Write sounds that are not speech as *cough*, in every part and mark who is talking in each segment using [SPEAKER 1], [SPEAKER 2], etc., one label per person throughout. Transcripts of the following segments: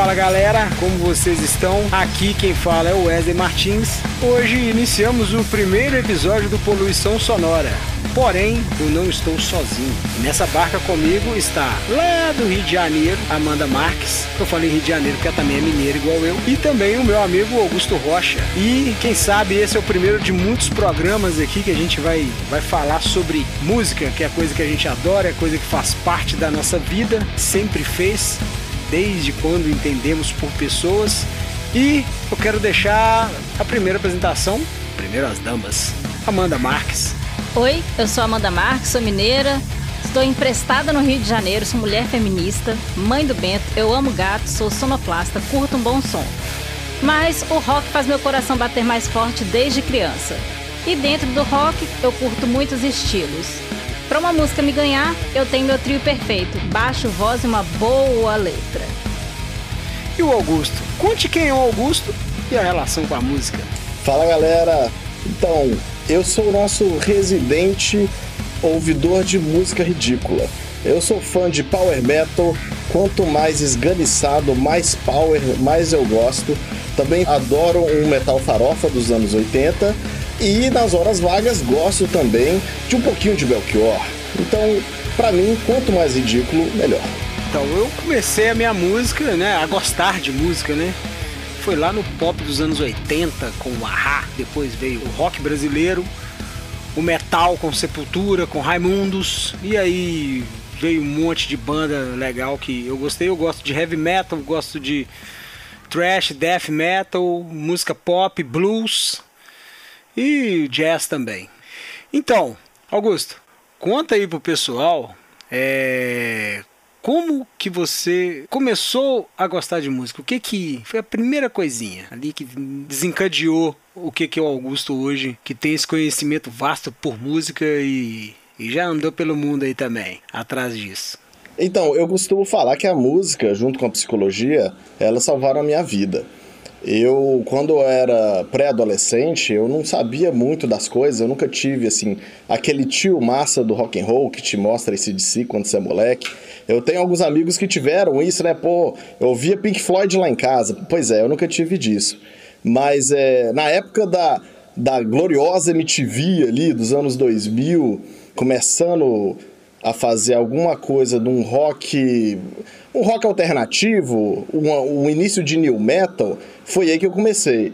[SPEAKER 1] Fala galera, como vocês estão? Aqui quem fala é o Wesley Martins. Hoje iniciamos o primeiro episódio do Poluição Sonora. Porém, eu não estou sozinho. Nessa barca comigo está lá do Rio de Janeiro, Amanda Marques. Eu falei Rio de Janeiro porque ela também é mineira igual eu. E também o meu amigo Augusto Rocha. E quem sabe esse é o primeiro de muitos programas aqui que a gente vai, vai falar sobre música, que é coisa que a gente adora, é coisa que faz parte da nossa vida, sempre fez desde quando entendemos por pessoas. E eu quero deixar a primeira apresentação, primeiro as damas, Amanda Marques.
[SPEAKER 2] Oi, eu sou Amanda Marques, sou mineira, estou emprestada no Rio de Janeiro, sou mulher feminista, mãe do Bento, eu amo gato, sou sonoplasta, curto um bom som. Mas o rock faz meu coração bater mais forte desde criança. E dentro do rock eu curto muitos estilos. Para uma música me ganhar, eu tenho meu trio perfeito: baixo, voz e uma boa letra.
[SPEAKER 1] E o Augusto? Conte quem é o Augusto e a relação com a música.
[SPEAKER 3] Fala galera! Então, eu sou o nosso residente ouvidor de música ridícula. Eu sou fã de power metal, quanto mais esganiçado, mais power, mais eu gosto. Também adoro um metal farofa dos anos 80 e nas horas vagas gosto também de um pouquinho de Belchior. Então, para mim, quanto mais ridículo, melhor.
[SPEAKER 1] Então, eu comecei a minha música, né, a gostar de música, né? Foi lá no pop dos anos 80 com o Ahá, depois veio o rock brasileiro, o metal com Sepultura, com Raimundos, e aí veio um monte de banda legal que eu gostei. Eu gosto de heavy metal, gosto de thrash, death metal, música pop, blues, e jazz também. Então, Augusto, conta aí pro pessoal é, como que você começou a gostar de música? O que que foi a primeira coisinha ali que desencadeou o que que é o Augusto hoje, que tem esse conhecimento vasto por música e, e já andou pelo mundo aí também, atrás disso?
[SPEAKER 3] Então, eu costumo falar que a música, junto com a psicologia, elas salvaram a minha vida. Eu, quando eu era pré-adolescente, eu não sabia muito das coisas, eu nunca tive, assim, aquele tio massa do rock and roll que te mostra esse de si quando você é moleque. Eu tenho alguns amigos que tiveram isso, né? Pô, eu ouvia Pink Floyd lá em casa. Pois é, eu nunca tive disso. Mas é, na época da, da gloriosa MTV ali, dos anos 2000, começando a fazer alguma coisa de um rock um rock alternativo, um, um início de new metal, foi aí que eu comecei.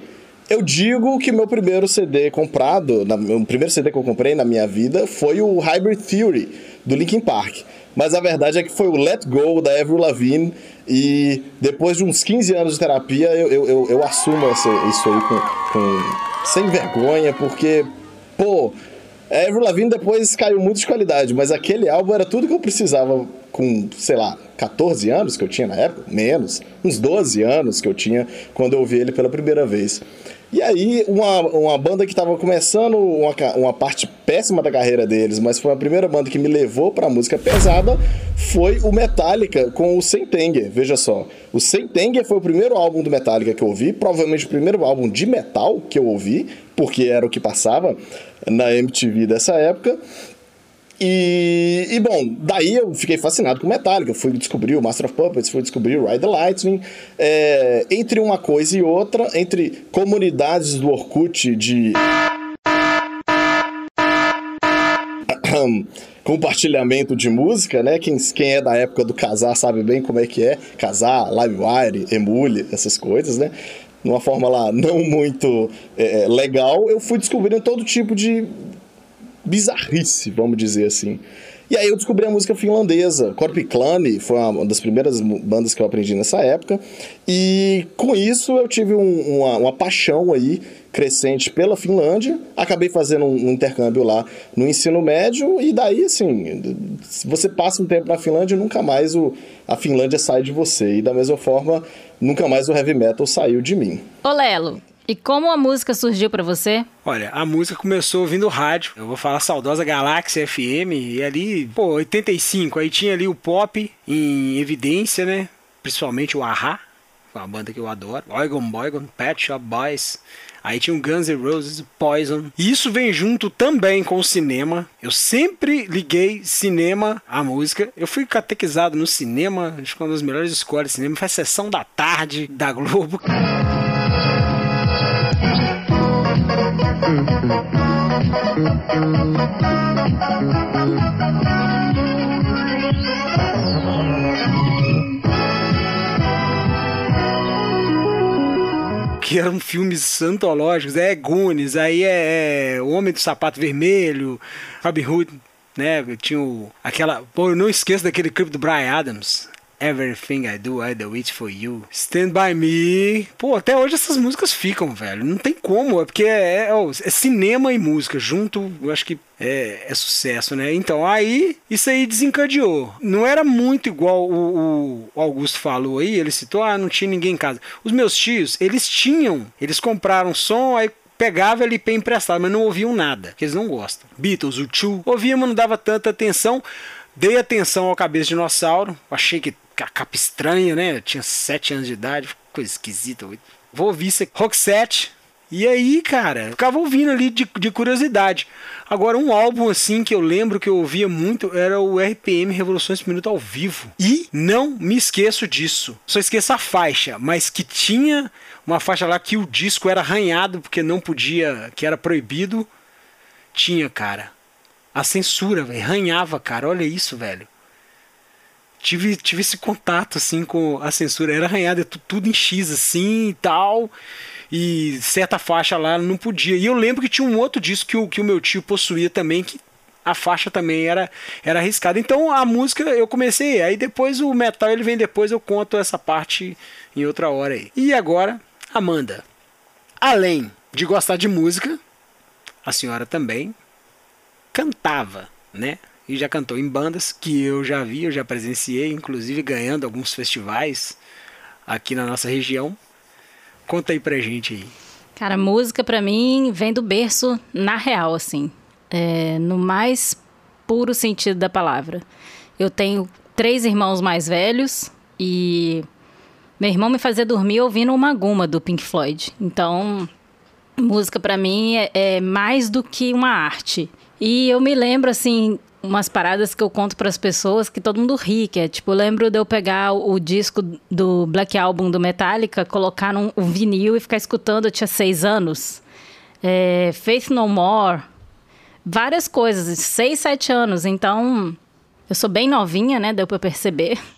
[SPEAKER 3] Eu digo que meu primeiro CD comprado, o primeiro CD que eu comprei na minha vida foi o Hybrid Theory, do Linkin Park. Mas a verdade é que foi o Let Go, da Avril Lavigne, e depois de uns 15 anos de terapia, eu, eu, eu, eu assumo essa, isso aí com, com, sem vergonha, porque, pô, a Avril Lavigne depois caiu muito de qualidade, mas aquele álbum era tudo que eu precisava com, sei lá, 14 anos que eu tinha na época, menos, uns 12 anos que eu tinha quando eu ouvi ele pela primeira vez. E aí, uma, uma banda que estava começando uma, uma parte péssima da carreira deles, mas foi a primeira banda que me levou para música pesada, foi o Metallica com o Sentenger. Veja só, o Sentenger foi o primeiro álbum do Metallica que eu ouvi, provavelmente o primeiro álbum de metal que eu ouvi, porque era o que passava na MTV dessa época. E, e, bom, daí eu fiquei fascinado com Metallica. Eu fui descobrir o Master of Puppets, fui descobrir o Ride the Lightning. É, entre uma coisa e outra, entre comunidades do Orkut de. *coughs* compartilhamento de música, né? Quem, quem é da época do casar sabe bem como é que é. Casar, LimeWire, Emule, essas coisas, né? Numa forma lá não muito é, legal, eu fui descobrindo todo tipo de bizarrice, vamos dizer assim. E aí eu descobri a música finlandesa. Korpiklani foi uma das primeiras bandas que eu aprendi nessa época. E com isso eu tive um, uma, uma, paixão aí crescente pela Finlândia. Acabei fazendo um, um, intercâmbio lá no ensino médio. E daí, assim, você passa um tempo na Finlândia e nunca mais o, a Finlândia sai de você. E da mesma forma, nunca mais o heavy metal saiu de mim.
[SPEAKER 2] Ô Lelo, e como a música surgiu para você?
[SPEAKER 1] Olha, a música começou ouvindo rádio. Eu vou falar saudosa Galáxia FM. E ali, pô, 85. Aí tinha ali o pop em evidência, né? Principalmente o Ahá, uma banda que eu adoro. Oigon Boygon, Pet Shop Boys. Aí tinha o Guns N' Roses, Poison. E isso vem junto também com o cinema. Eu sempre liguei cinema à música. Eu fui catequizado no cinema, acho que uma das melhores escolas de cinema. Faz sessão da tarde da Globo. Que eram filmes antológicos, é Goonies, aí é, é Homem do Sapato Vermelho, Robin Hood, né? Tinha o, aquela. Pô, eu não esqueço daquele clipe do Brian Adams. Everything I Do, I Do It For You, Stand By Me. Pô, até hoje essas músicas ficam, velho. Não tem como, é porque é, é, é cinema e música junto, eu acho que é, é, sucesso, né? Então aí isso aí desencadeou. Não era muito igual o, o, Augusto falou aí, ele citou, ah, não tinha ninguém em casa. Os meus tios, eles tinham, eles compraram som, aí pegava LP emprestado, mas não ouviam nada, que eles não gostam. Beatles, o Chu, ouvia, mas não dava tanta atenção. Dei atenção ao Cabeça de Dinossauro, achei que a capa estranha, né? Eu tinha 7 anos de idade, coisa esquisita. Vou ouvir isso aqui. Rock 7. E aí, cara, ficava ouvindo ali de, de curiosidade. Agora, um álbum assim que eu lembro que eu ouvia muito era o RPM Revoluções por Minuto ao vivo. E não me esqueço disso. Só esqueço a faixa, mas que tinha uma faixa lá que o disco era arranhado porque não podia, que era proibido. Tinha, cara. A censura, velho, arranhava, cara. Olha isso, velho tive, tive esse contato assim com a censura. Era arranhada, tudo em X assim e tal. E certa faixa lá não podia. E eu lembro que tinha um outro disco que o, que o meu tio possuía também, que a faixa também era, era arriscada. Então a música eu comecei, aí depois o metal ele vem depois, eu conto essa parte em outra hora aí. E agora, Amanda. Além de gostar de música, a senhora também cantava, né? E já cantou em bandas que eu já vi, eu já presenciei, inclusive ganhando alguns festivais aqui na nossa região. Conta aí pra gente aí.
[SPEAKER 2] Cara, música para mim vem do berço na real, assim, é, no mais puro sentido da palavra. Eu tenho três irmãos mais velhos e meu irmão me fazia dormir ouvindo uma guma do Pink Floyd. Então, música para mim é, é mais do que uma arte. E eu me lembro, assim, umas paradas que eu conto para as pessoas que todo mundo ri, que é tipo, eu lembro de eu pegar o, disco do Black Album do Metallica, colocar num um vinil e ficar escutando, eu tinha seis anos. É, Faith No More, várias coisas, seis, sete anos, então eu sou bem novinha, né, deu para perceber. *laughs*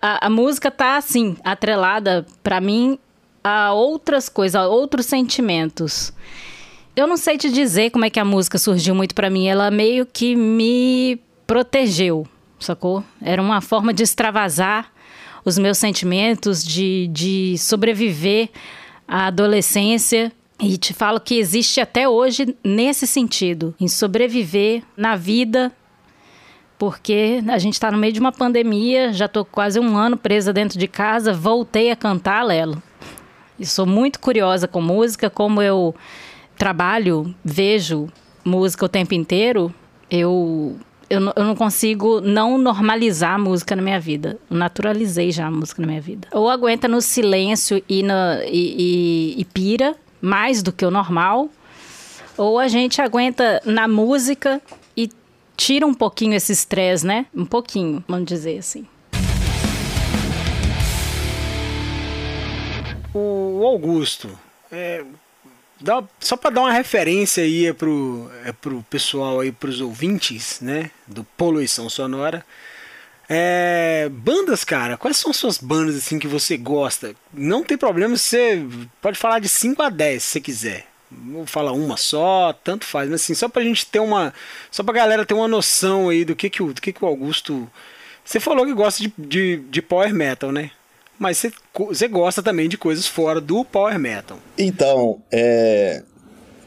[SPEAKER 2] A, a música tá assim, atrelada para mim a outras coisas, a outros sentimentos eu não sei te dizer como é que a música surgiu muito para mim. Ela meio que me protegeu, sacou? Era uma forma de extravasar os meus sentimentos, de, de sobreviver à adolescência. E te falo que existe até hoje nesse sentido, em sobreviver na vida, porque a gente está no meio de uma pandemia, já estou quase um ano presa dentro de casa, voltei a cantar, Lelo. E sou muito curiosa com música, como eu trabalho, vejo música o tempo inteiro, eu, eu, eu não consigo não normalizar a música na minha vida. Eu naturalizei já a música na minha vida. Ou aguenta no silêncio e, na, e, e, e pira mais do que o normal, ou a gente aguenta na música e tira um pouquinho esse estresse, né? Um pouquinho, vamos dizer assim.
[SPEAKER 1] O Augusto, é, Dá, só para dar uma referência aí é pro, é pro pessoal aí, pros ouvintes, né? Do Poluição Sonora. É, bandas, cara, quais são as suas bandas assim que você gosta? Não tem problema, você pode falar de 5 a 10 se você quiser. Vou falar uma só, tanto faz, mas assim, só pra gente ter uma. Só pra galera ter uma noção aí do que, que, o, do que, que o Augusto. Você falou que gosta de, de, de power metal, né? Mas você, gosta também de coisas fora do power metal.
[SPEAKER 3] Então, é,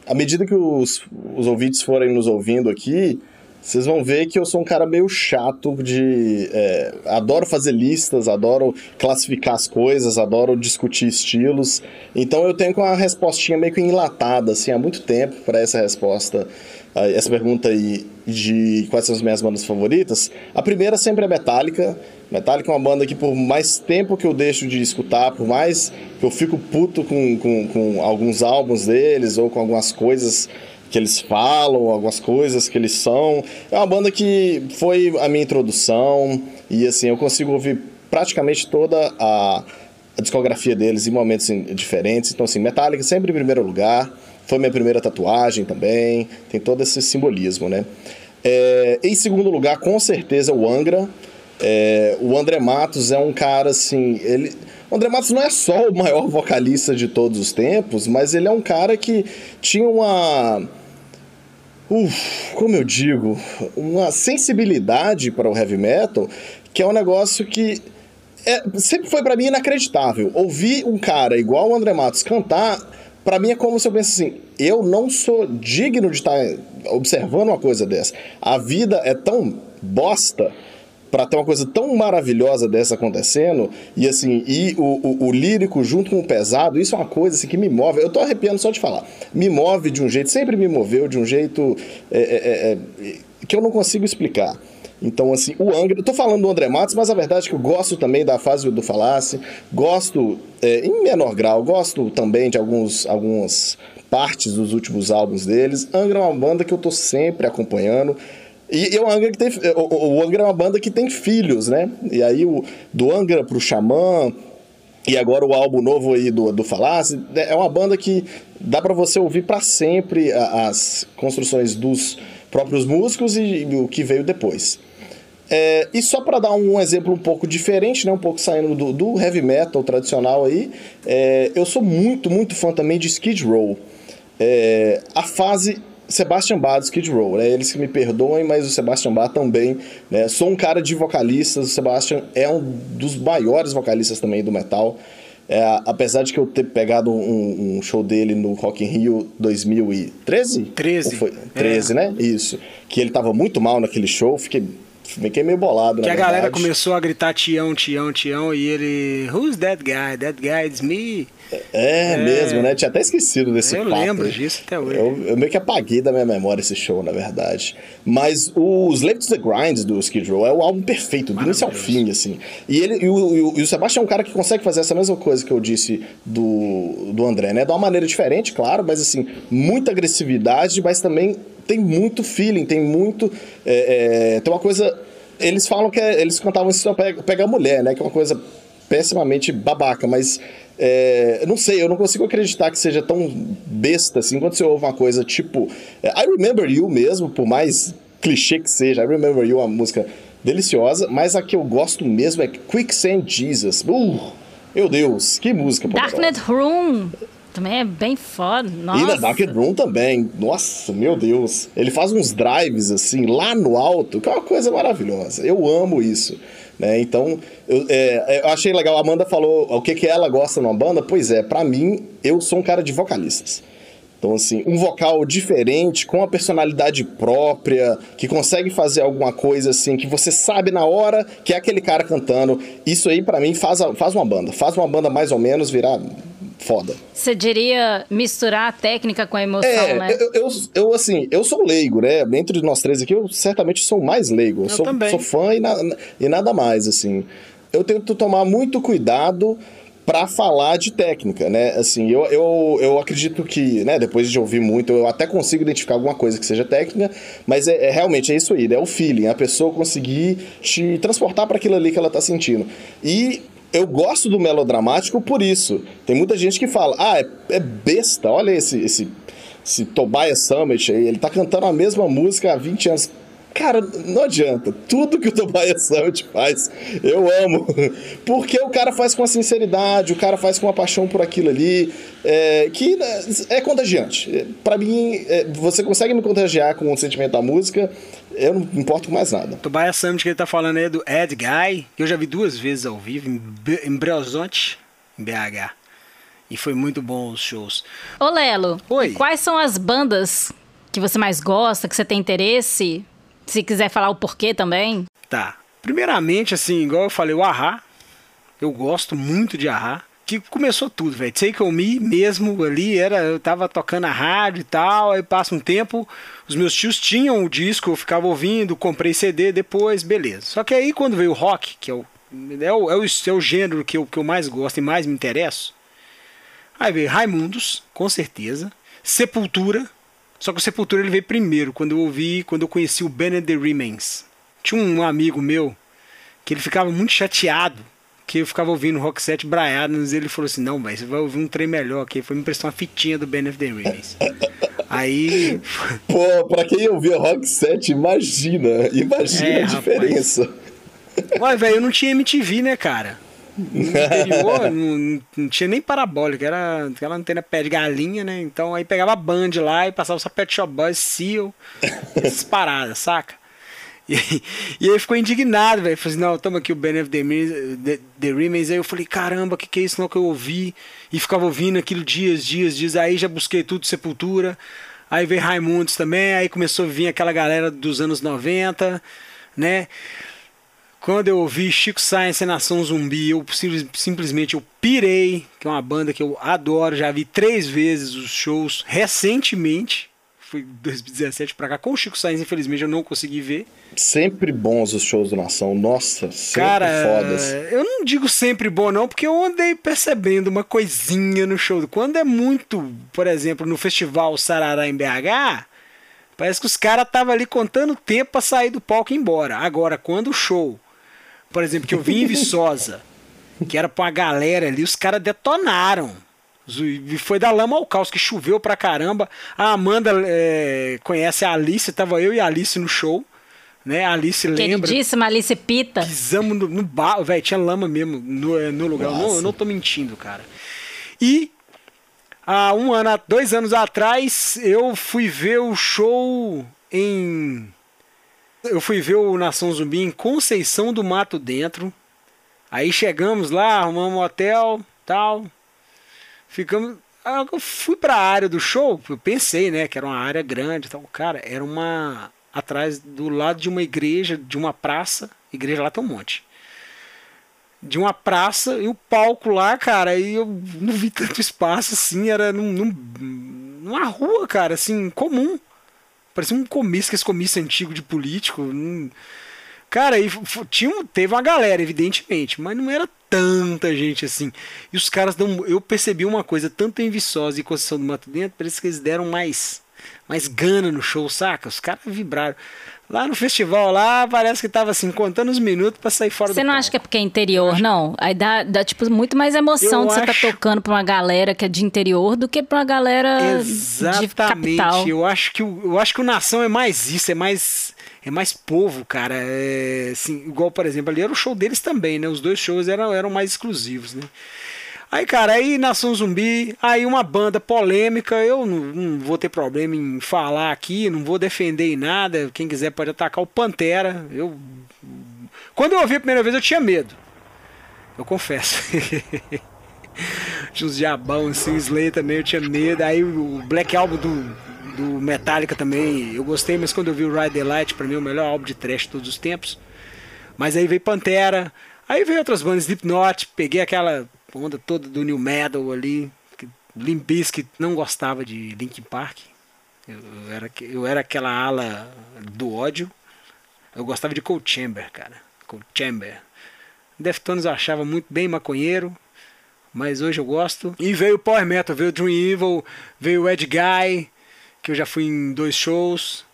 [SPEAKER 3] à medida que os, os ouvintes forem nos ouvindo aqui, vocês vão ver que eu sou um cara meio chato de. É, adoro fazer listas, adoro classificar as coisas, adoro discutir estilos. Então eu tenho uma respostinha meio que enlatada, assim, há muito tempo para essa resposta, essa pergunta aí de quais são as minhas bandas favoritas. A primeira sempre é Metallica. Metallica é uma banda que por mais tempo que eu deixo de escutar, por mais que eu fico puto com, com, com alguns álbuns deles ou com algumas coisas que eles falam, algumas coisas que eles são. É uma banda que foi a minha introdução e assim, eu consigo ouvir praticamente toda a, a discografia deles em momentos diferentes. Então assim, Metallica sempre em primeiro lugar. Foi minha primeira tatuagem também. Tem todo esse simbolismo, né? É, em segundo lugar, com certeza, o Angra. É, o André Matos é um cara assim. Ele, o André Matos não é só o maior vocalista de todos os tempos, mas ele é um cara que tinha uma uf, como eu digo, uma sensibilidade para o heavy metal, que é um negócio que é, sempre foi para mim inacreditável. Ouvir um cara igual o André Matos cantar, para mim é como se eu pensasse assim, eu não sou digno de estar observando uma coisa dessa. A vida é tão bosta para ter uma coisa tão maravilhosa dessa acontecendo, e assim, e o, o, o, lírico junto com o pesado, isso é uma coisa assim, que me move. Eu tô arrepiando só de falar. Me move de um jeito, sempre me moveu de um jeito é, é, é, é que eu não consigo explicar. Então, assim, o Angra. Eu tô falando do André Matos, mas a verdade é que eu gosto também da fase do Falasse, gosto, é, em menor grau, gosto também de alguns, algumas partes dos últimos álbuns deles. Angra é uma banda que eu tô sempre acompanhando. E, e o Angra que tem. O, o Angra é uma banda que tem filhos, né? E aí o, do Angra pro Xamã. E agora o álbum novo aí do, do Falácia, é uma banda que dá para você ouvir para sempre as construções dos próprios músicos e, e o que veio depois. É, e só para dar um exemplo um pouco diferente, né, um pouco saindo do, do heavy metal tradicional aí, é, eu sou muito, muito fã também de Skid Row. É, a fase Sebastian Bach do Skid Row, né? Eles que me perdoem, mas o Sebastian Bach também, né? Sou um cara de vocalistas, o Sebastian é um dos maiores vocalistas também do metal. É, apesar de que eu ter pegado um, um, show dele no Rock in Rio 2013?
[SPEAKER 1] 13.
[SPEAKER 3] Foi? 13, é. né? Isso. Que ele tava muito mal naquele show, fiquei Fiquei meio bolado,
[SPEAKER 1] Que
[SPEAKER 3] a
[SPEAKER 1] verdade. galera começou a gritar Tião, Tião, Tião, e ele. Who's that guy? That guy is me.
[SPEAKER 3] É, é, mesmo, né? Tinha até esquecido desse
[SPEAKER 1] Eu
[SPEAKER 3] papo.
[SPEAKER 1] lembro disso até hoje.
[SPEAKER 3] Eu, eu, meio que apaguei da minha memória esse show, na verdade. Mas o Slave to the Grind do Skid Row é o álbum perfeito, do início ao fim, assim. E, ele, e, o, e o Sebastião é um cara que consegue fazer essa mesma coisa que eu disse do, do André, né? De uma maneira diferente, claro, mas assim, muita agressividade, mas também tem muito feeling, tem muito. É, é, tem uma coisa. Eles falam que é, eles cantavam isso só pega, a mulher, né? Que é uma coisa pessimamente babaca, mas é, não sei, eu não consigo acreditar que seja tão besta assim quando você ouve uma coisa tipo é, I Remember You mesmo, por mais clichê que seja, I Remember You é uma música deliciosa, mas a que eu gosto mesmo é Quicksand Jesus. Uh, meu Deus, que música.
[SPEAKER 2] Darknet Room. Também é bem foda. Nossa.
[SPEAKER 3] E na Dark Room também. Nossa, meu Deus. Ele faz uns drives assim, lá no alto, que é uma coisa maravilhosa. Eu amo isso. Né? Então, eu, é, eu achei legal. A Amanda falou o que, que ela gosta numa banda. Pois é, para mim, eu sou um cara de vocalistas. Então, assim, um vocal diferente, com uma personalidade própria, que consegue fazer alguma coisa assim, que você sabe na hora que é aquele cara cantando. Isso aí, para mim, faz, faz uma banda. Faz uma banda mais ou menos virar foda.
[SPEAKER 2] Você diria misturar a técnica com a emoção,
[SPEAKER 3] é,
[SPEAKER 2] né?
[SPEAKER 3] Eu, eu, eu, assim, eu sou leigo, né? Entre nós três aqui, eu certamente sou mais leigo. Eu, eu sou, sou, fã e, na, e nada mais, assim. Eu tento tomar muito cuidado para falar de técnica, né? Assim, eu, eu, eu acredito que, né, depois de ouvir muito, eu até consigo identificar alguma coisa que seja técnica, mas é, é realmente é isso aí, né? é o feeling, a pessoa conseguir te transportar para aquilo ali que ela tá sentindo. E eu gosto do melodramático por isso. Tem muita gente que fala, ah, é, é besta, olha esse, esse, esse Tobias Summit aí, ele tá cantando a mesma música há 20 anos. Cara, não adianta. Tudo que o Tobias *laughs* Summit faz, eu amo. *laughs* Porque o cara faz com a sinceridade, o cara faz com a paixão por aquilo ali, é, que né, é contagiante. Para mim, é, você consegue me contagiar com o sentimento da música, eu não importo com mais nada.
[SPEAKER 1] Tobias Summit que ele tá falando aí é do Ed Guy, que eu já vi duas vezes ao vivo, em, em em BH. E foi muito bom os shows.
[SPEAKER 2] Ô Lelo,
[SPEAKER 1] Oi.
[SPEAKER 2] quais são as bandas que você mais gosta, que você tem interesse Se quiser falar o porquê também.
[SPEAKER 1] Tá. Primeiramente, assim, igual eu falei, o Ahá. Eu gosto muito de Ahá. Que começou tudo, velho. Take On Me mesmo ali, era, eu tava tocando a rádio e tal, aí passa um tempo, os meus tios tinham o disco, eu ficava ouvindo, comprei CD depois, beleza. Só que aí quando veio o rock, que é o, é o, é o, é o gênero que eu, que eu mais gosto e mais me interesso, aí veio Raimundos, com certeza, Sepultura, só que o Sepultura ele veio primeiro, quando eu ouvi, quando eu conheci o Ben the Remains. Tinha um amigo meu que ele ficava muito chateado que eu ficava ouvindo Rock 7 Braiados e ele falou assim: Não, velho, você vai ouvir um trem melhor aqui. Foi me emprestar uma fitinha do Ben of the Remains. *laughs* Aí.
[SPEAKER 3] Pô, pra quem ouvia Rock 7, imagina, imagina é, a diferença.
[SPEAKER 1] Ué, velho, eu não tinha MTV, né, cara? Interior não, não, tinha nem parabólica, era aquela antena pé de galinha, né? Então aí pegava Band lá e passava só Pet Shop Boys, Seal, essas paradas, saca? E, e aí ficou indignado, velho. Falei assim, não, toma aqui o Ben of the, the, the Remains. Aí eu falei, caramba, que, que é isso não que eu ouvi? E ficava ouvindo aquilo dias, dias, dias. Aí já busquei tudo, Sepultura. Aí veio Raimundos também. Aí começou a vir aquela galera dos anos 90, né? Quando eu ouvi Chico Science e Nação Zumbi, eu simplesmente eu pirei, que é uma banda que eu adoro, já vi três vezes os shows recentemente, foi 2017 pra cá, com o Chico Sainz, infelizmente, eu não consegui ver.
[SPEAKER 3] Sempre bons os shows do Nação, nossa, sempre
[SPEAKER 1] Cara,
[SPEAKER 3] fodas.
[SPEAKER 1] Eu não digo sempre bom, não, porque eu andei percebendo uma coisinha no show. Quando é muito, por exemplo, no festival Sarará em BH, parece que os caras estavam ali contando tempo pra sair do palco e ir embora. Agora, quando o show, por exemplo, que eu vi em Viçosa, que era pra uma galera ali, os caras detonaram. E foi da lama ao caos, que choveu pra caramba. A Amanda é, conhece a Alice, tava eu e a Alice no show. Né? A Alice lembra.
[SPEAKER 2] Queridíssima Alice Pita.
[SPEAKER 1] Pisamos no, no barro, velho, tinha lama mesmo no, é, no lugar. Eu não, eu não tô mentindo, cara. E há um ano, dois anos atrás, eu fui ver o show em. Eu fui ver o Nação Zumbi em Conceição do Mato Dentro. Aí chegamos lá, arrumamos um hotel, tal. Ficamos. Ah, eu fui para a área do show, eu pensei, né, que era uma área grande, então, cara, era uma atrás do lado de uma igreja, de uma praça, igreja lá tem um monte. De uma praça e o palco lá, cara, e eu não vi tanto espaço assim, era num, num, numa rua, cara, assim, comum. Parecia um comício, esse comício antigo de político. Num... Cara, e tinha, teve uma galera, evidentemente, mas não era tanta gente assim. E os caras dão. Eu percebi uma coisa, tanto em Viçosa e Conceição do Mato Dentro, parece que eles deram mais, mais gana no show, saca? Os caras vibraram. Lá no festival, lá parece que tava assim, contando os minutos para sair fora
[SPEAKER 2] Você
[SPEAKER 1] do
[SPEAKER 2] não acha que é porque é interior, não? Aí dá, dá tipo, muito mais emoção eu de você tá acho... tá tocando pra uma galera que é de interior do que pra uma galera Exatamente. de capital.
[SPEAKER 1] Eu acho que o, eu acho que o Nação é mais isso, é mais é mais povo, cara. É, assim, igual, por exemplo, ali era o show deles também, né? Os dois shows eram, eram mais exclusivos, né? Aí, cara, aí Nação Zumbi, aí uma banda polêmica, eu não, não, vou ter problema em falar aqui, não vou defender em nada, quem quiser pode atacar o Pantera. Eu Quando eu ouvi a primeira vez eu tinha medo. Eu confesso. *laughs* tinha uns diabão assim, Slay também eu tinha medo. Aí o Black Album do do Metallica também, eu gostei, mas quando eu vi o Ride the Light, pra mim é o melhor álbum de trash de todos os tempos. Mas aí veio Pantera, aí veio outras bandas, Slipknot, peguei aquela onda toda do New Metal ali, Limp Bizkit não gostava de Linkin Park. Eu, eu, era, eu era aquela ala do ódio. Eu gostava de Cold Chamber, cara. Cold Chamber. Deftones eu achava muito bem maconheiro, mas hoje eu gosto. E veio o Power Metal, veio o Dream Evil, veio o Ed Guy, que eu já fui em dois shows.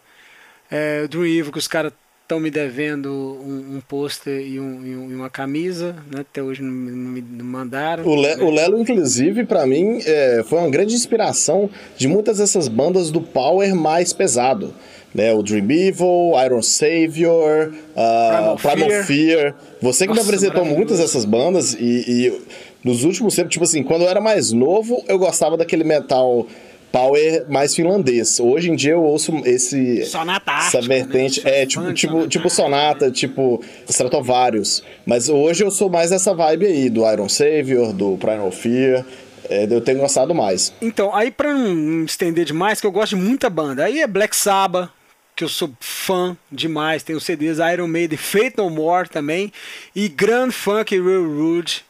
[SPEAKER 1] É, o Dream Evil, que os caras estão me devendo um, um pôster e, um, e, uma camisa, né? Até hoje não, não me mandaram.
[SPEAKER 3] O, Le, né? o Lelo, inclusive, para mim, é, foi uma grande inspiração de muitas dessas bandas do Power mais pesado. Né, o Dream Evil, Iron Savior, uh, Primal, Primal Fear. Fear. Você que Nossa, me apresentou muitas dessas bandas e, e nos últimos tempos, tipo assim, quando eu era mais novo, eu gostava daquele metal power mais finlandês. Hoje em dia eu ouço esse
[SPEAKER 1] sonata
[SPEAKER 3] essa né? vertente, né? é tipo tipo tipo sonata, tipo Stratovarius. Mas hoje eu sou mais essa vibe aí do Iron Savior, do Primal Fear. É, eu tenho gostado mais.
[SPEAKER 1] Então, aí pra não estender demais, que eu gosto de muita banda. Aí é Black Sabbath, que eu sou fã demais. Tem os CDs Iron Maiden, Fate No More também. E Grand Funk Railroad.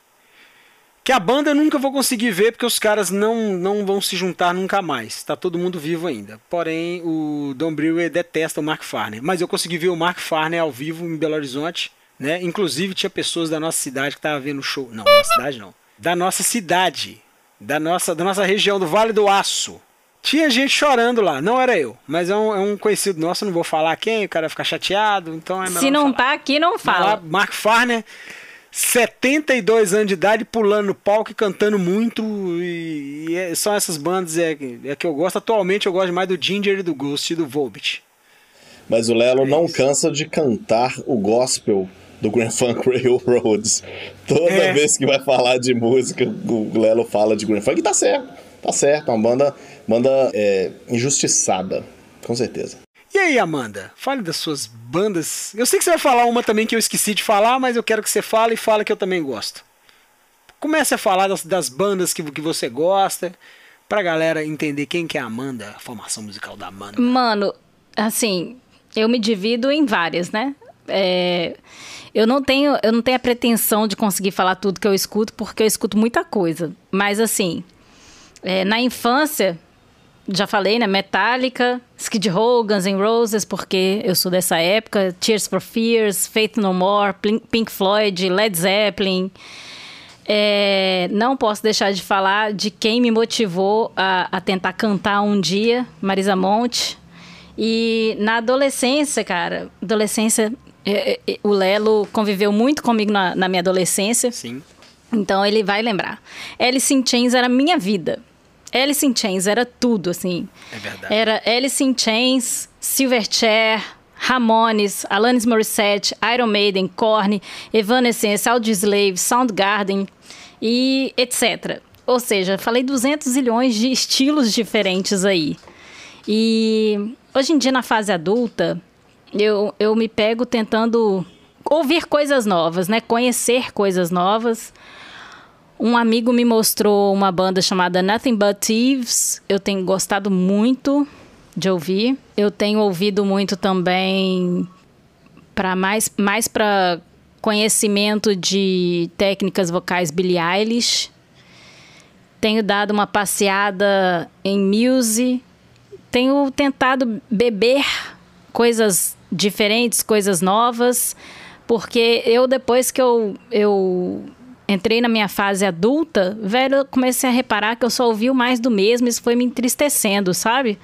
[SPEAKER 1] Que a banda eu nunca vou conseguir ver porque os caras não, não vão se juntar nunca mais. Tá todo mundo vivo ainda. Porém, o Don Brewer detesta o Mark Farner. Mas eu consegui ver o Mark Farner ao vivo em Belo Horizonte. Né? Inclusive tinha pessoas da nossa cidade que estavam vendo o show. Não, da cidade não. Da nossa cidade. Da nossa, da nossa região, do Vale do Aço. Tinha gente chorando lá, não era eu, mas é um, é um conhecido nosso, não vou falar quem, o cara vai ficar chateado, então é
[SPEAKER 2] Se não,
[SPEAKER 1] não
[SPEAKER 2] tá aqui, não fala.
[SPEAKER 1] Mark Farner, 72 anos de idade, pulando no palco e cantando muito, e, e é, são essas bandas é, é, que eu gosto. Atualmente eu gosto mais do Ginger e do Ghost e do Volbeat.
[SPEAKER 3] Mas o Lelo é não cansa de cantar o gospel do Grand Funk *laughs* Railroads. Toda é. vez que vai falar de música, o Lelo fala de Grand Funk e tá certo. Tá certo, é uma banda Banda é, injustiçada, com certeza.
[SPEAKER 1] E aí, Amanda? Fale das suas bandas. Eu sei que você vai falar uma também que eu esqueci de falar, mas eu quero que você fale e fale que eu também gosto. Comece a falar das, das bandas que, que você gosta, pra galera entender quem que é a Amanda, a formação musical da Amanda.
[SPEAKER 2] Mano, assim, eu me divido em várias, né? É, eu não tenho eu não tenho a pretensão de conseguir falar tudo que eu escuto, porque eu escuto muita coisa. Mas assim, é, na infância, já falei, né? Metallica, Skid Row, Guns N' Roses, porque eu sou dessa época. Tears for Fears, Faith No More, Pink Floyd, Led Zeppelin. É, não posso deixar de falar de quem me motivou a, a tentar cantar um dia, Marisa Monte. E na adolescência, cara, adolescência, é, é, o Lelo conviveu muito comigo na, na minha adolescência.
[SPEAKER 1] Sim.
[SPEAKER 2] Então ele vai lembrar. Alice in Chains era minha vida. Alice in Chains era tudo, assim.
[SPEAKER 1] É verdade.
[SPEAKER 2] Era Alice in Chains, Silverchair, Ramones, Alanis Morissette, Iron Maiden, Korn, Evanescence, Audioslave, Soundgarden e etc. Ou seja, falei 200 zilhões de estilos diferentes aí. E hoje em dia, na fase adulta, eu, eu me pego tentando ouvir coisas novas, né? Conhecer coisas novas. Um amigo me mostrou uma banda chamada Nothing But Thieves. Eu tenho gostado muito de ouvir. Eu tenho ouvido muito também para mais mais para conhecimento de técnicas vocais Billie Eilish. Tenho dado uma passeada em Muse. Tenho tentado beber coisas diferentes, coisas novas, porque eu depois que eu, eu entrei na minha fase adulta, velho, eu comecei a reparar que eu só ouvi mais do mesmo, isso foi me entristecendo, sabe?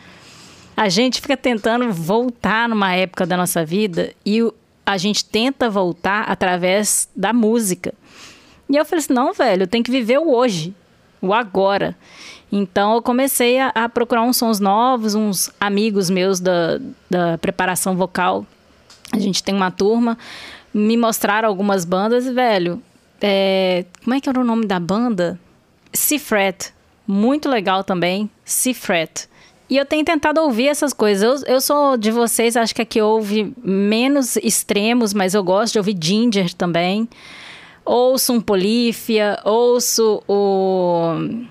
[SPEAKER 2] A gente fica tentando voltar numa época da nossa vida e a gente tenta voltar através da música. E eu falei assim: não, velho, eu tenho que viver o hoje, o agora. Então eu comecei a, a procurar uns sons novos, uns amigos meus da, da preparação vocal. A gente tem uma turma, me mostraram algumas bandas, velho. É, como é que era o nome da banda? Seafret. Muito legal também. Seafret. E eu tenho tentado ouvir essas coisas. Eu, eu sou de vocês, acho que aqui ouve menos extremos, mas eu gosto de ouvir Ginger também. Ouço um Polífia, ouço o.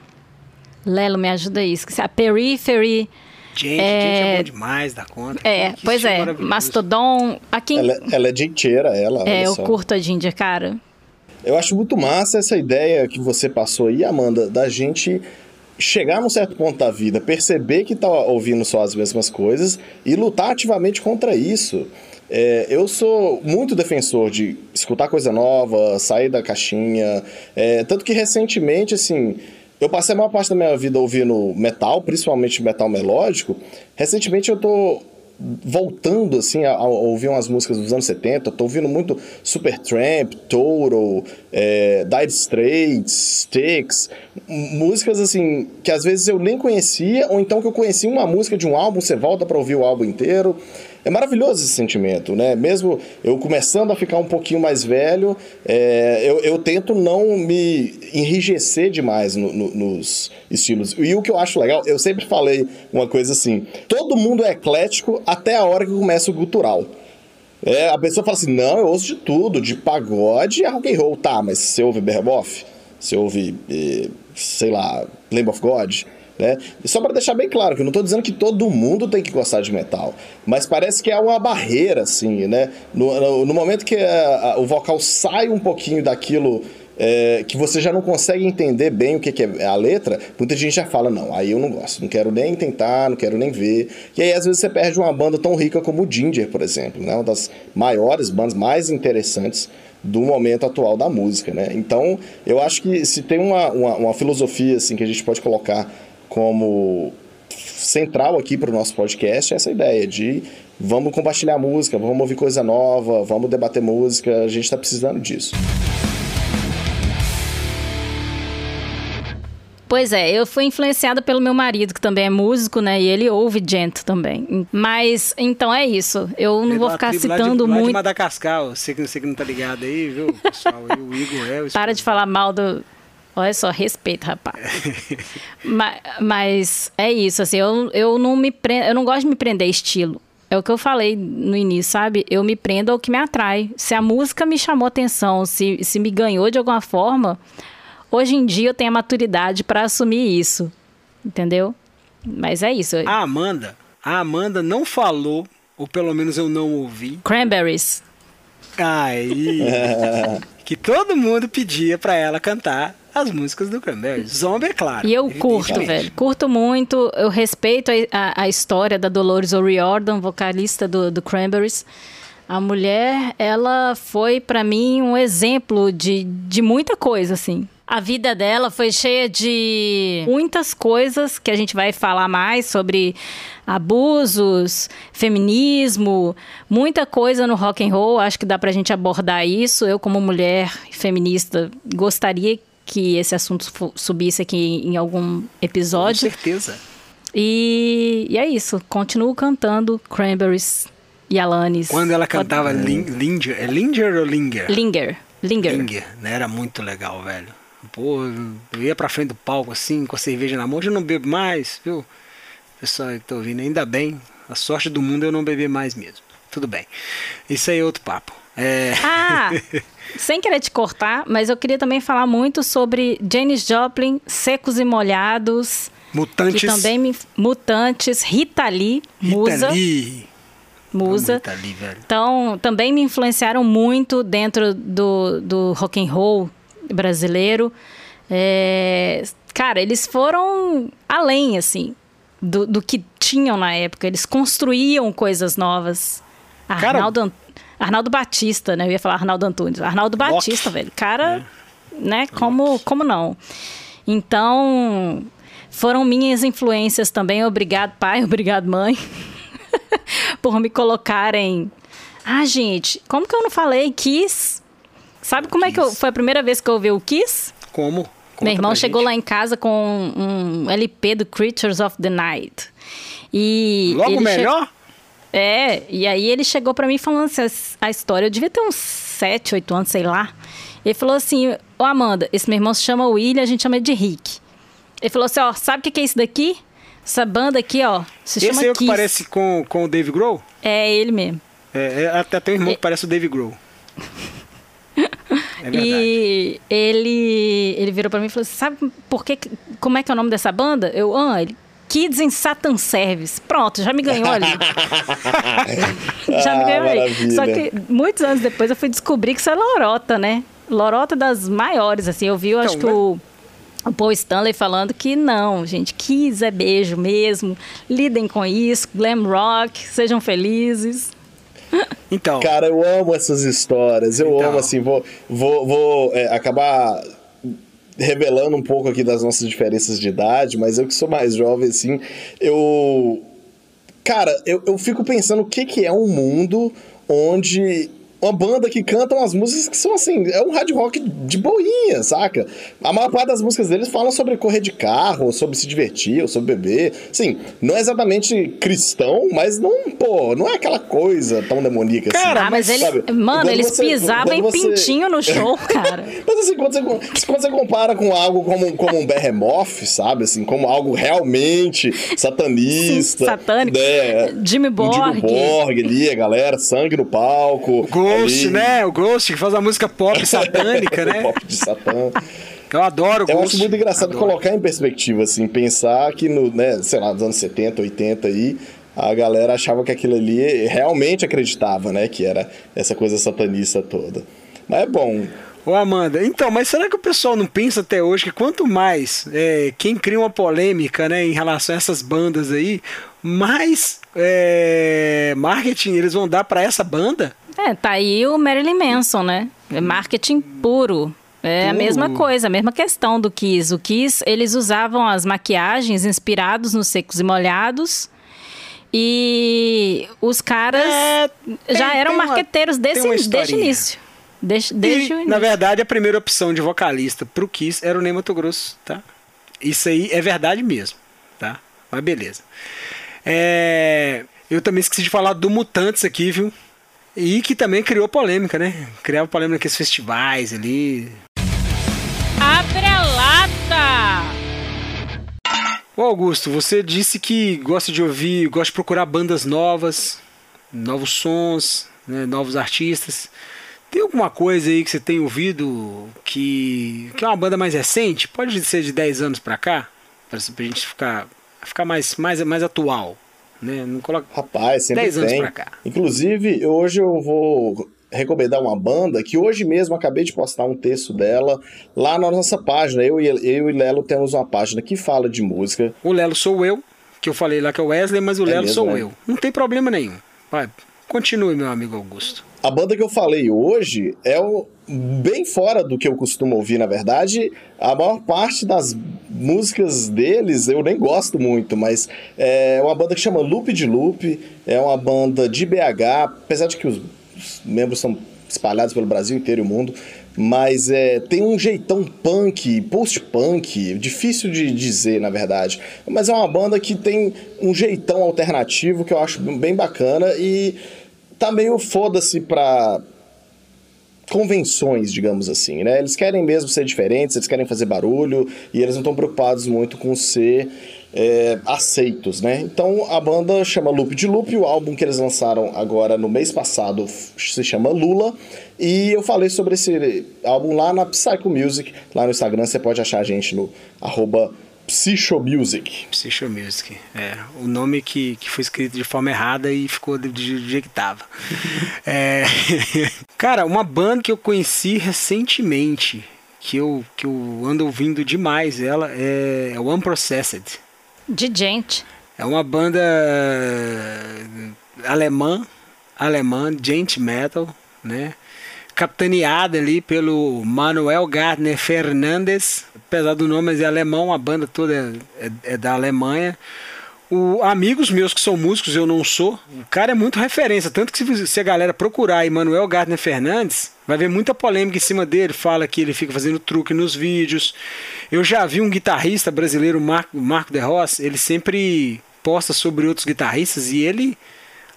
[SPEAKER 2] Lelo, me ajuda aí. Esqueci. A Periphery.
[SPEAKER 1] Gente, é... gente é bom demais da conta.
[SPEAKER 2] É, que pois é. Mastodon. Aqui...
[SPEAKER 3] Ela, ela é dinheira, ela.
[SPEAKER 2] É, eu curto a Ginger, cara.
[SPEAKER 3] Eu acho muito massa essa ideia que você passou aí, Amanda, da gente chegar num certo ponto da vida, perceber que tá ouvindo só as mesmas coisas e lutar ativamente contra isso. É, eu sou muito defensor de escutar coisa nova, sair da caixinha. É, tanto que recentemente, assim, eu passei a maior parte da minha vida ouvindo metal, principalmente metal melódico. Recentemente eu tô voltando assim a, a, ouvir umas músicas dos anos 70, tô ouvindo muito Supertramp, Total, é, Dire Straits, Styx, músicas assim que às vezes eu nem conhecia ou então que eu conheci uma música de um álbum, você volta para ouvir o álbum inteiro. É maravilhoso esse sentimento, né? Mesmo eu começando a ficar um pouquinho mais velho, é, eu, eu, tento não me enrijecer demais no, no, nos estilos. E o que eu acho legal, eu sempre falei uma coisa assim: todo mundo é eclético até a hora que começa o gutural. É, a pessoa fala assim: não, eu ouço de tudo, de pagode a rock and roll. Tá, mas você ouve Behemoth? Você ouve, eh, sei lá, Lamb of God? Né? Só para deixar bem claro, que eu não tô dizendo que todo mundo tem que gostar de metal, mas parece que é uma barreira, assim, né? No, no, no momento que a, a, o vocal sai um pouquinho daquilo é, que você já não consegue entender bem o que, que, é a letra, muita gente já fala, não, aí eu não gosto, não quero nem tentar, não quero nem ver. E aí às vezes você perde uma banda tão rica como o Ginger, por exemplo, né? uma das maiores bandas mais interessantes do momento atual da música, né? Então, eu acho que se tem uma, uma, uma filosofia assim que a gente pode colocar como central aqui para o nosso podcast, é essa ideia de vamos compartilhar música, vamos ouvir coisa nova, vamos debater música, a gente está precisando disso.
[SPEAKER 2] Pois é, eu fui influenciada pelo meu marido, que também é músico, né? E ele ouve Gent também. Mas, então é isso. Eu não vou ficar citando
[SPEAKER 1] lá
[SPEAKER 2] muito.
[SPEAKER 1] de Madagascar, você que, você que não tá ligado aí, viu, pessoal? *laughs* o Igor é o
[SPEAKER 2] Para de falar mal do. Olha só, respeito, rapaz. *laughs* mas, mas, é isso, assim, eu, eu não me prendo, eu não gosto de me prender estilo. É o que eu falei no início, sabe? Eu me prendo ao que me atrai. Se a música me chamou atenção, se, se me ganhou de alguma forma, Hoje em dia eu tenho a maturidade para assumir isso, entendeu? Mas é isso.
[SPEAKER 1] A Amanda, a Amanda não falou, ou pelo menos eu não ouvi.
[SPEAKER 2] Cranberries.
[SPEAKER 1] Aí. *laughs* que todo mundo pedia para ela cantar as músicas do Cranberries. Zombie, é claro.
[SPEAKER 2] E eu curto, velho. Curto muito. Eu respeito a, a, a história da Dolores O'Riordan, vocalista do, do Cranberries. A mulher, ela foi para mim um exemplo de, de muita coisa, assim. A vida dela foi cheia de muitas coisas que a gente vai falar mais sobre abusos, feminismo, muita coisa no rock and roll. Acho que dá pra gente abordar isso. Eu, como mulher feminista, gostaria que esse assunto subisse aqui em algum episódio.
[SPEAKER 1] Com certeza.
[SPEAKER 2] E, e é isso. Continuo cantando Cranberries e Alanis.
[SPEAKER 1] Quando ela cantava Linger, é Linger ou Linger?
[SPEAKER 2] Linger. Linger.
[SPEAKER 1] Linger, né? Era muito legal, velho. Pô, eu ia pra frente do palco assim, com a cerveja na mão, hoje eu não bebo mais, viu? Pessoal que tá ouvindo, ainda bem. A sorte do mundo é eu não beber mais mesmo. Tudo bem. Isso aí é outro papo. É...
[SPEAKER 2] Ah! *laughs* sem querer te cortar, mas eu queria também falar muito sobre Janis Joplin, Secos e Molhados.
[SPEAKER 1] Mutantes.
[SPEAKER 2] Que também me... Mutantes, Rita Lee, Rita Musa.
[SPEAKER 1] Lee.
[SPEAKER 2] Musa.
[SPEAKER 1] Rita Lee, velho.
[SPEAKER 2] Então, também me influenciaram muito dentro do, do rock and roll brasileiro. É, cara, eles foram além, assim, do, do, que tinham na época. Eles construíam coisas novas. Arnaldo, Arnaldo Batista, né? Eu ia falar Arnaldo Antunes. Arnaldo Batista, velho. Cara, é. né? Como, como não? Então, foram minhas influências também. Obrigado, pai. *laughs* Obrigado, mãe. *laughs* por me colocarem... Ah, gente, como que eu não falei? Kiss Sabe como Kiss. é que eu, foi a primeira vez que eu ouvi o Kiss?
[SPEAKER 1] Como?
[SPEAKER 2] Conta Meu irmão chegou gente. lá em casa com um LP do Creatures of the Night. E
[SPEAKER 1] Logo melhor?
[SPEAKER 2] Che... É, e aí ele chegou para mim falando assim, a história. Eu devia ter uns 7, 8 anos, sei lá. Ele falou assim: Ô oh, Amanda, esse meu irmão se chama William, a gente chama ele de Rick. Ele falou assim: Ó, sabe o que é isso daqui? Essa banda aqui, ó, se
[SPEAKER 1] esse
[SPEAKER 2] chama
[SPEAKER 1] Esse é
[SPEAKER 2] o que
[SPEAKER 1] parece com, com o Dave Grohl?
[SPEAKER 2] É, ele mesmo.
[SPEAKER 1] É, é até tem um irmão é... que parece o Dave Grohl. *laughs*
[SPEAKER 2] É e ele, ele virou para mim e falou assim, sabe por que, como é que é o nome dessa banda? Eu, ah, ele, Kids in Satan Service. Pronto, já me ganhou ali. *laughs* já me ganhou ah, ali. Só que muitos anos depois eu fui descobrir que isso é lorota, né? Lorota das maiores, assim. Eu vi, eu então, acho que né? o, o Paul Stanley falando que não, gente, Kids é beijo mesmo. Lidem com isso, glam rock, sejam felizes.
[SPEAKER 3] Então. Cara, eu amo essas histórias. Eu então. amo, assim, vou, vou, vou é, acabar revelando um pouco aqui das nossas diferenças de idade, mas eu que sou mais jovem, assim, eu. Cara, eu, eu fico pensando o que, que é um mundo onde uma banda que canta umas músicas que são assim, é um hard rock de boinha, saca? A maior parte das músicas deles falam sobre correr de carro, ou sobre se divertir, ou sobre beber. Sim, não é exatamente cristão, mas não, pô, não é aquela coisa tão demoníaca
[SPEAKER 2] assim. Cara, mas eles, mano, eles você, pisavam em você... pintinho no show, *laughs* cara.
[SPEAKER 3] mas assim, quando você, quando você compara com algo como, como um Behemoth, sabe? Assim, como algo realmente satanista. Sim,
[SPEAKER 2] satânico. Né? Jimmy Borg.
[SPEAKER 3] Jimmy Borg ali, a galera, sangue no palco.
[SPEAKER 1] Ghost, né? O Ghost que faz a música pop *laughs* satânica, né?
[SPEAKER 3] pop de satã.
[SPEAKER 1] Eu adoro
[SPEAKER 3] Eu
[SPEAKER 1] Ghost.
[SPEAKER 3] acho muito engraçado
[SPEAKER 1] Adoro.
[SPEAKER 3] colocar em perspectiva, assim, pensar que no, né, sei lá, nos anos 70, 80 aí, a galera achava que aquilo ali realmente acreditava, né, que era essa coisa satanista toda. Mas é bom.
[SPEAKER 1] Ô Amanda, então, mas será que o pessoal não pensa até hoje que quanto mais é, quem cria uma polêmica né, em relação a essas bandas aí, mais é, marketing eles vão dar pra essa banda?
[SPEAKER 2] É, tá aí o Marilyn Manson, né? É marketing puro. É a mesma coisa, a mesma questão do Kiss. O Kiss, eles usavam as maquiagens inspirados nos secos e molhados. E os caras
[SPEAKER 1] É,
[SPEAKER 2] já
[SPEAKER 1] tem-
[SPEAKER 2] eram
[SPEAKER 1] tem uma-
[SPEAKER 2] marqueteiros
[SPEAKER 1] tem
[SPEAKER 2] desse,
[SPEAKER 1] uma
[SPEAKER 2] desde o início. Desde, desde
[SPEAKER 1] E,
[SPEAKER 2] o
[SPEAKER 1] na
[SPEAKER 2] início.
[SPEAKER 1] verdade, a primeira opção de vocalista pro Kiss era o Ney Mato Grosso, tá? Isso aí é verdade mesmo, tá? Mas beleza. É, eu também esqueci de falar do Mutantes aqui, viu? E que também criou polêmica, né? Criava polêmica naqueles festivais ali.
[SPEAKER 2] Abre a lata!
[SPEAKER 1] Ô Augusto, você disse que gosta de ouvir, gosta de procurar bandas novas, novos sons, né, novos artistas. Tem alguma coisa aí que você tem ouvido que, que é uma banda mais recente? Pode ser de 10 anos pra cá? Pra, pra gente ficar, ficar mais, mais, mais atual. Né? Não coloca...
[SPEAKER 3] Rapaz, sempre
[SPEAKER 1] 10 anos
[SPEAKER 3] tem.
[SPEAKER 1] pra cá.
[SPEAKER 3] Inclusive, hoje eu vou recomendar uma banda que hoje mesmo acabei de postar um texto dela lá na nossa página. Eu e, eu e Lelo temos uma página que fala de música.
[SPEAKER 1] O Lelo sou eu, que eu falei lá que é o Wesley, mas o
[SPEAKER 3] É
[SPEAKER 1] Lelo
[SPEAKER 3] mesmo,
[SPEAKER 1] sou
[SPEAKER 3] né?
[SPEAKER 1] eu. Não tem problema nenhum. Vai, continue, meu amigo Augusto.
[SPEAKER 3] A banda que eu falei hoje é o, bem fora do que eu costumo ouvir, na verdade. A maior parte das músicas deles eu nem gosto muito, mas é uma banda que chama Loop de Loop, é uma banda de BH, apesar de que os, os membros são espalhados pelo Brasil inteiro e o mundo, mas é, tem um jeitão punk, post-punk, difícil de dizer, na verdade. Mas é uma banda que tem um jeitão alternativo que eu acho bem bacana e tá meio foda-se pra convenções, digamos assim, né? Eles querem mesmo ser diferentes, eles querem fazer barulho e eles não estão preocupados muito com ser é, aceitos, né? Então a banda chama Loop de Loop, o álbum que eles lançaram agora no mês passado se chama Lula e eu falei sobre esse álbum lá na Psycho Music, lá no Instagram você pode achar a gente no arroba Psychomusic.
[SPEAKER 1] Psycho Music. É, o nome que, que foi escrito de forma errada e ficou do, jeito que tava. *laughs* É, *laughs* cara, uma banda que eu conheci recentemente, que eu, que eu ando ouvindo demais ela, é, é o Unprocessed.
[SPEAKER 2] De gente.
[SPEAKER 1] É uma banda alemã, alemã, gente metal, né? Capitaneada ali pelo Manuel Gardner Fernandes. Apesar do nome, mas é alemão, a banda toda é, é da Alemanha. O, amigos meus que são músicos, eu não sou. O cara é muito referência. Tanto que se, se a galera procurar Emanuel Gardner Fernandes, vai ver muita polêmica em cima dele. Fala que ele fica fazendo truque nos vídeos. Eu já vi um guitarrista brasileiro, Marco, Marco De Ross, ele sempre posta sobre outros guitarristas e ele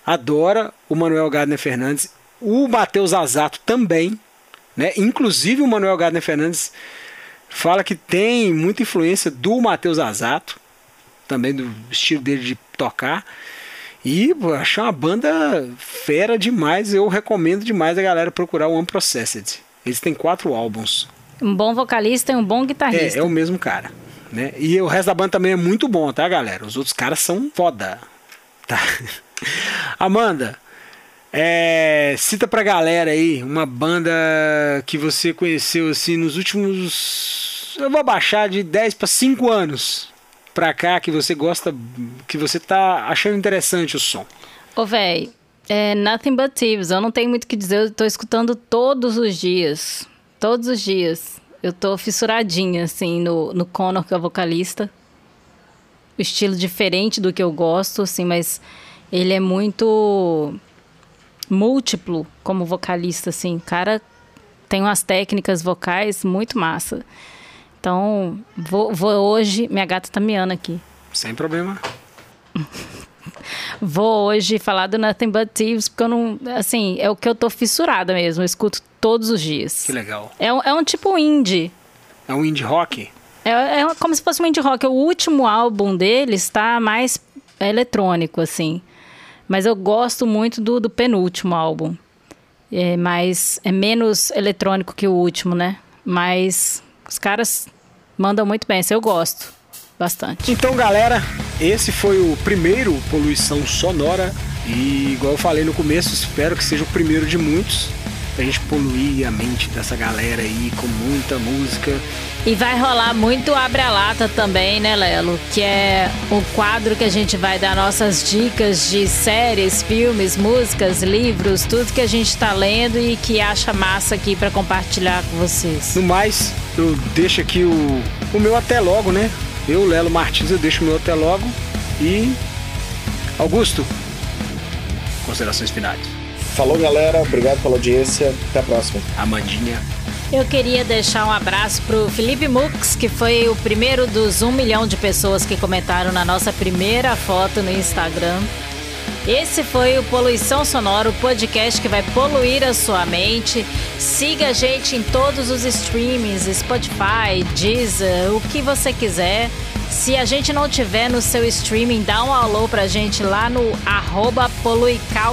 [SPEAKER 1] adora o Manuel Gardner Fernandes. O Matheus Azato também. Né? Inclusive o Manuel Gardner Fernandes fala que tem muita influência do Matheus Azato também do estilo dele de tocar. E achei uma banda fera demais. Eu recomendo demais a galera procurar o Unprocessed. Eles têm quatro álbuns.
[SPEAKER 2] Um bom vocalista e um bom
[SPEAKER 1] É,
[SPEAKER 2] guitarrista.
[SPEAKER 1] é o mesmo cara. Né? E o resto da banda também é muito bom, tá, galera? Os outros caras são foda. Tá? *laughs* Amanda, é, cita pra galera aí uma banda que você conheceu assim nos últimos. Eu vou baixar de 10 para 5 anos pra cá que você gosta, que você tá achando interessante o som.
[SPEAKER 2] Ô, véi, é Nothing But Thieves. Eu não tenho muito o que dizer. Eu tô escutando todos os dias. Todos os dias. Eu tô fissuradinha, assim, no, no Connor, que é o vocalista. O estilo diferente do que eu gosto, assim, mas ele é muito múltiplo como vocalista, assim. O cara tem umas técnicas vocais muito massa. Então, vou, vou hoje... Minha gata tá miando aqui.
[SPEAKER 1] Sem problema. *laughs*
[SPEAKER 2] Vou hoje falar do Nothing But Thieves, porque eu não. Assim, é o que eu tô fissurada mesmo. Eu escuto todos os dias.
[SPEAKER 1] Que legal.
[SPEAKER 2] É, um- é um tipo indie.
[SPEAKER 1] É um indie rock?
[SPEAKER 2] É, é como se fosse um indie rock. O último álbum deles está mais eletrônico, assim. Mas eu gosto muito do, do penúltimo álbum. É mais. É menos eletrônico que o último, né? Mais Os caras mandam muito bem, eu gosto bastante.
[SPEAKER 1] Então, galera, esse foi o primeiro Poluição Sonora. E, igual eu falei no começo, espero que seja o primeiro de muitos. Pra gente poluir a mente dessa galera aí com muita música.
[SPEAKER 2] E vai rolar muito Abre a Lata também, né, Lelo? Que é o quadro que a gente vai dar nossas dicas de séries, filmes, músicas, livros, tudo que a gente tá lendo e que acha massa aqui para compartilhar com vocês.
[SPEAKER 1] No mais, eu deixo aqui o, o meu até logo, né? Eu, Lelo Martins, eu deixo o meu até logo. E. Augusto, considerações finais.
[SPEAKER 3] Falou, galera. Obrigado pela audiência. Até a próxima.
[SPEAKER 1] Amandinha.
[SPEAKER 2] Eu queria deixar um abraço pro Felipe Mux, que foi o primeiro dos um milhão de pessoas que comentaram na nossa primeira foto no Instagram. Esse foi o Poluição Sonora, o podcast que vai poluir a sua mente. Siga a gente em todos os streamings, Spotify, Deezer, o que você quiser. Se a gente não tiver no seu streaming, dá um alô pra gente lá no arroba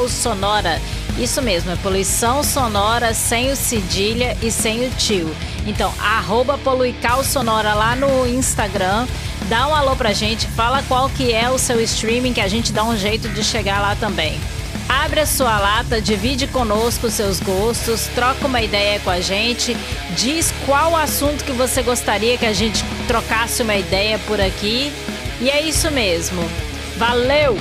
[SPEAKER 2] Sonora. Isso mesmo, é poluição sonora sem o cedilha e sem o tio. Então, arroba Poluical Sonora lá no Instagram. Dá um alô pra gente, fala qual que é o seu streaming que a gente dá um jeito de chegar lá também. Abre a sua lata, divide conosco seus gostos, troca uma ideia com a gente, diz qual assunto que você gostaria que a gente trocasse uma ideia por aqui. E é isso mesmo. Valeu!